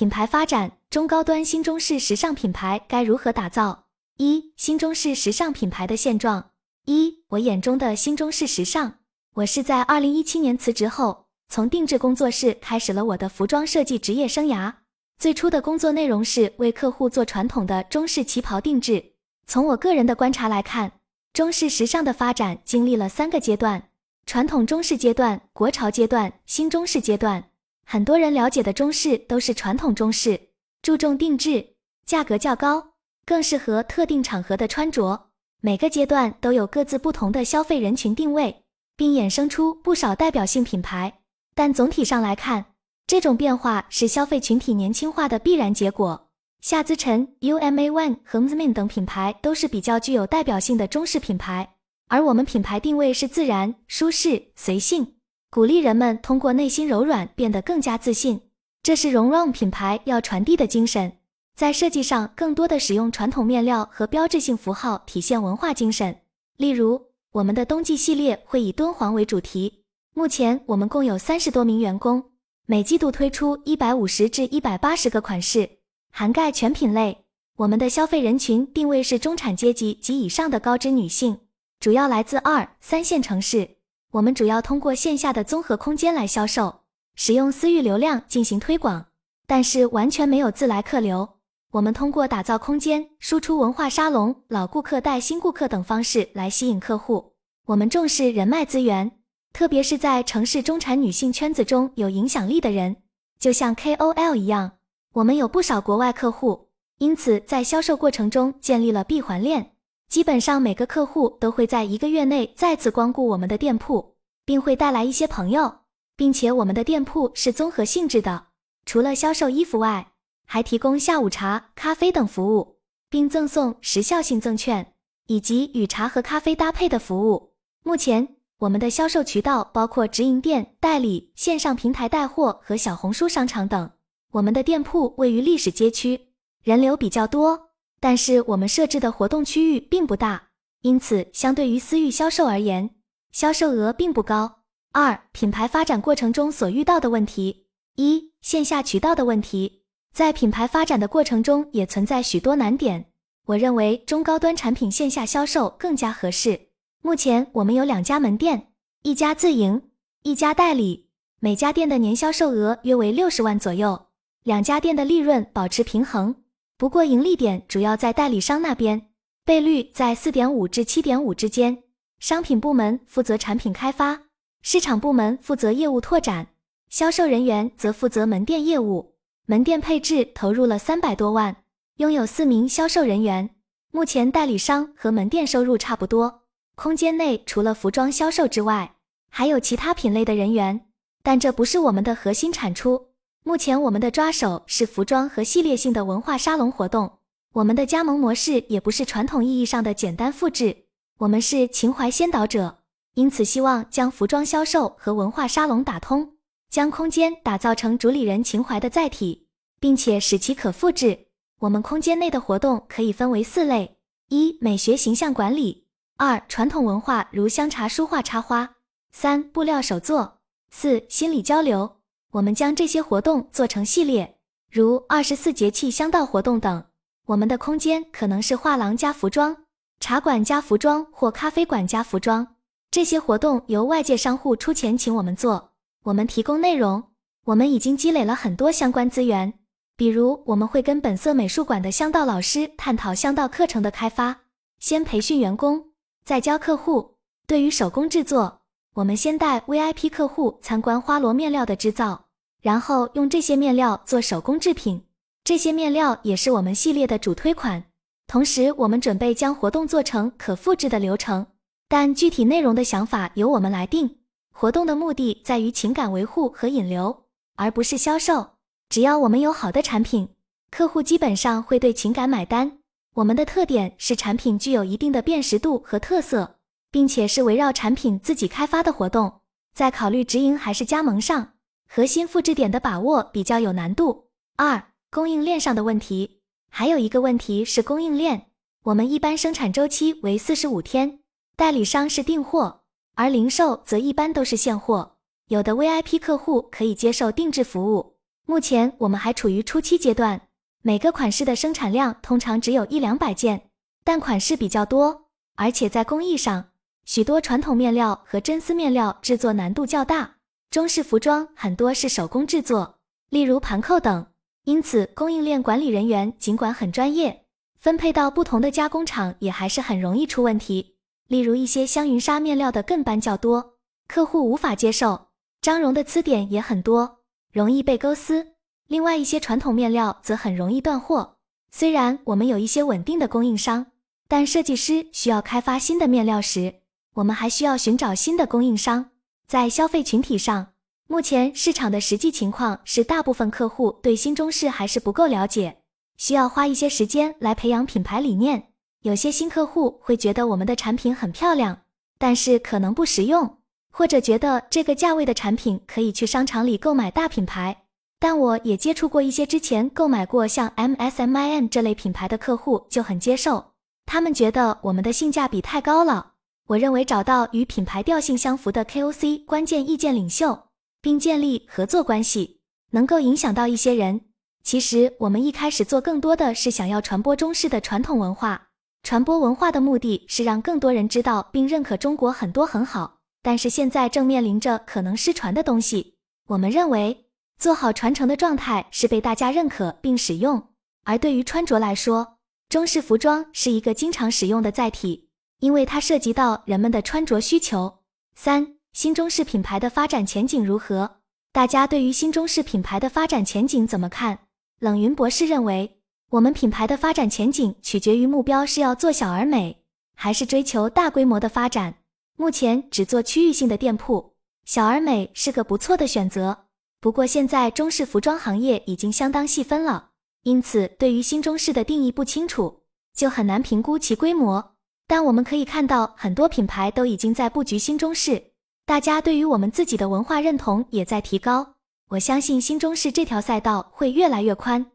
品牌发展，中高端新中式时尚品牌该如何打造？一、新中式时尚品牌的现状。一、我眼中的新中式时尚。我是在二零一七年辞职后，从定制工作室开始了我的服装设计职业生涯。最初的工作内容是为客户做传统的中式旗袍定制。从我个人的观察来看，中式时尚的发展经历了三个阶段：传统中式阶段、国潮阶段、新中式阶段。很多人了解的中式都是传统中式，注重定制，价格较高，更适合特定场合的穿着。每个阶段都有各自不同的消费人群定位，并衍生出不少代表性品牌。但总体上来看，这种变化是消费群体年轻化的必然结果。夏姿晨、UMA ONE 和 Mzmin 等品牌都是比较具有代表性的中式品牌，而我们品牌定位是自然、舒适、随性。鼓励人们通过内心柔软变得更加自信，这是荣 run 品牌要传递的精神。在设计上，更多的使用传统面料和标志性符号，体现文化精神。例如，我们的冬季系列会以敦煌为主题。目前，我们共有三十多名员工，每季度推出一百五十至一百八十个款式，涵盖全品类。我们的消费人群定位是中产阶级及以上的高知女性，主要来自二三线城市。我们主要通过线下的综合空间来销售，使用私域流量进行推广，但是完全没有自来客流。我们通过打造空间、输出文化沙龙、老顾客带新顾客等方式来吸引客户。我们重视人脉资源，特别是在城市中产女性圈子中有影响力的人，就像 KOL 一样。我们有不少国外客户，因此在销售过程中建立了闭环链。基本上每个客户都会在一个月内再次光顾我们的店铺，并会带来一些朋友，并且我们的店铺是综合性质的，除了销售衣服外，还提供下午茶、咖啡等服务，并赠送时效性赠券以及与茶和咖啡搭配的服务。目前我们的销售渠道包括直营店、代理、线上平台带货和小红书商场等。我们的店铺位于历史街区，人流比较多。但是我们设置的活动区域并不大，因此相对于私域销售而言，销售额并不高。二、品牌发展过程中所遇到的问题：一、线下渠道的问题，在品牌发展的过程中也存在许多难点。我认为中高端产品线下销售更加合适。目前我们有两家门店，一家自营，一家代理，每家店的年销售额约为六十万左右，两家店的利润保持平衡。不过盈利点主要在代理商那边，倍率在四点五至七点五之间。商品部门负责产品开发，市场部门负责业务拓展，销售人员则负责门店业务。门店配置投入了三百多万，拥有四名销售人员。目前代理商和门店收入差不多。空间内除了服装销售之外，还有其他品类的人员，但这不是我们的核心产出。目前我们的抓手是服装和系列性的文化沙龙活动。我们的加盟模式也不是传统意义上的简单复制，我们是情怀先导者，因此希望将服装销售和文化沙龙打通，将空间打造成主理人情怀的载体，并且使其可复制。我们空间内的活动可以分为四类：一、美学形象管理；二、传统文化如香茶书画插花；三、布料手作；四、心理交流。我们将这些活动做成系列，如二十四节气香道活动等。我们的空间可能是画廊加服装、茶馆加服装或咖啡馆加服装。这些活动由外界商户出钱请我们做，我们提供内容。我们已经积累了很多相关资源，比如我们会跟本色美术馆的香道老师探讨香道课程的开发，先培训员工，再教客户。对于手工制作。我们先带 VIP 客户参观花螺面料的制造，然后用这些面料做手工制品。这些面料也是我们系列的主推款。同时，我们准备将活动做成可复制的流程，但具体内容的想法由我们来定。活动的目的在于情感维护和引流，而不是销售。只要我们有好的产品，客户基本上会对情感买单。我们的特点是产品具有一定的辨识度和特色。并且是围绕产品自己开发的活动，在考虑直营还是加盟上，核心复制点的把握比较有难度。二、供应链上的问题，还有一个问题是供应链。我们一般生产周期为四十五天，代理商是订货，而零售则一般都是现货。有的 VIP 客户可以接受定制服务。目前我们还处于初期阶段，每个款式的生产量通常只有一两百件，但款式比较多，而且在工艺上，许多传统面料和真丝面料制作难度较大，中式服装很多是手工制作，例如盘扣等，因此供应链管理人员尽管很专业，分配到不同的加工厂也还是很容易出问题。例如一些香云纱面料的更班较多，客户无法接受；张绒的疵点也很多。容易被勾丝，另外一些传统面料则很容易断货。虽然我们有一些稳定的供应商，但设计师需要开发新的面料时，我们还需要寻找新的供应商。在消费群体上，目前市场的实际情况是，大部分客户对新中式还是不够了解，需要花一些时间来培养品牌理念。有些新客户会觉得我们的产品很漂亮，但是可能不实用。或者觉得这个价位的产品可以去商场里购买大品牌，但我也接触过一些之前购买过像 M S M I N 这类品牌的客户就很接受，他们觉得我们的性价比太高了。我认为找到与品牌调性相符的 K O C 关键意见领袖，并建立合作关系，能够影响到一些人。其实我们一开始做更多的是想要传播中式的传统文化，传播文化的目的是让更多人知道并认可中国很多很好。但是现在正面临着可能失传的东西。我们认为做好传承的状态是被大家认可并使用。而对于穿着来说，中式服装是一个经常使用的载体，因为它涉及到人们的穿着需求。三新中式品牌的发展前景如何？大家对于新中式品牌的发展前景怎么看？冷云博士认为，我们品牌的发展前景取决于目标是要做小而美，还是追求大规模的发展。目前只做区域性的店铺，小而美是个不错的选择。不过现在中式服装行业已经相当细分了，因此对于新中式的定义不清楚，就很难评估其规模。但我们可以看到，很多品牌都已经在布局新中式，大家对于我们自己的文化认同也在提高。我相信新中式这条赛道会越来越宽。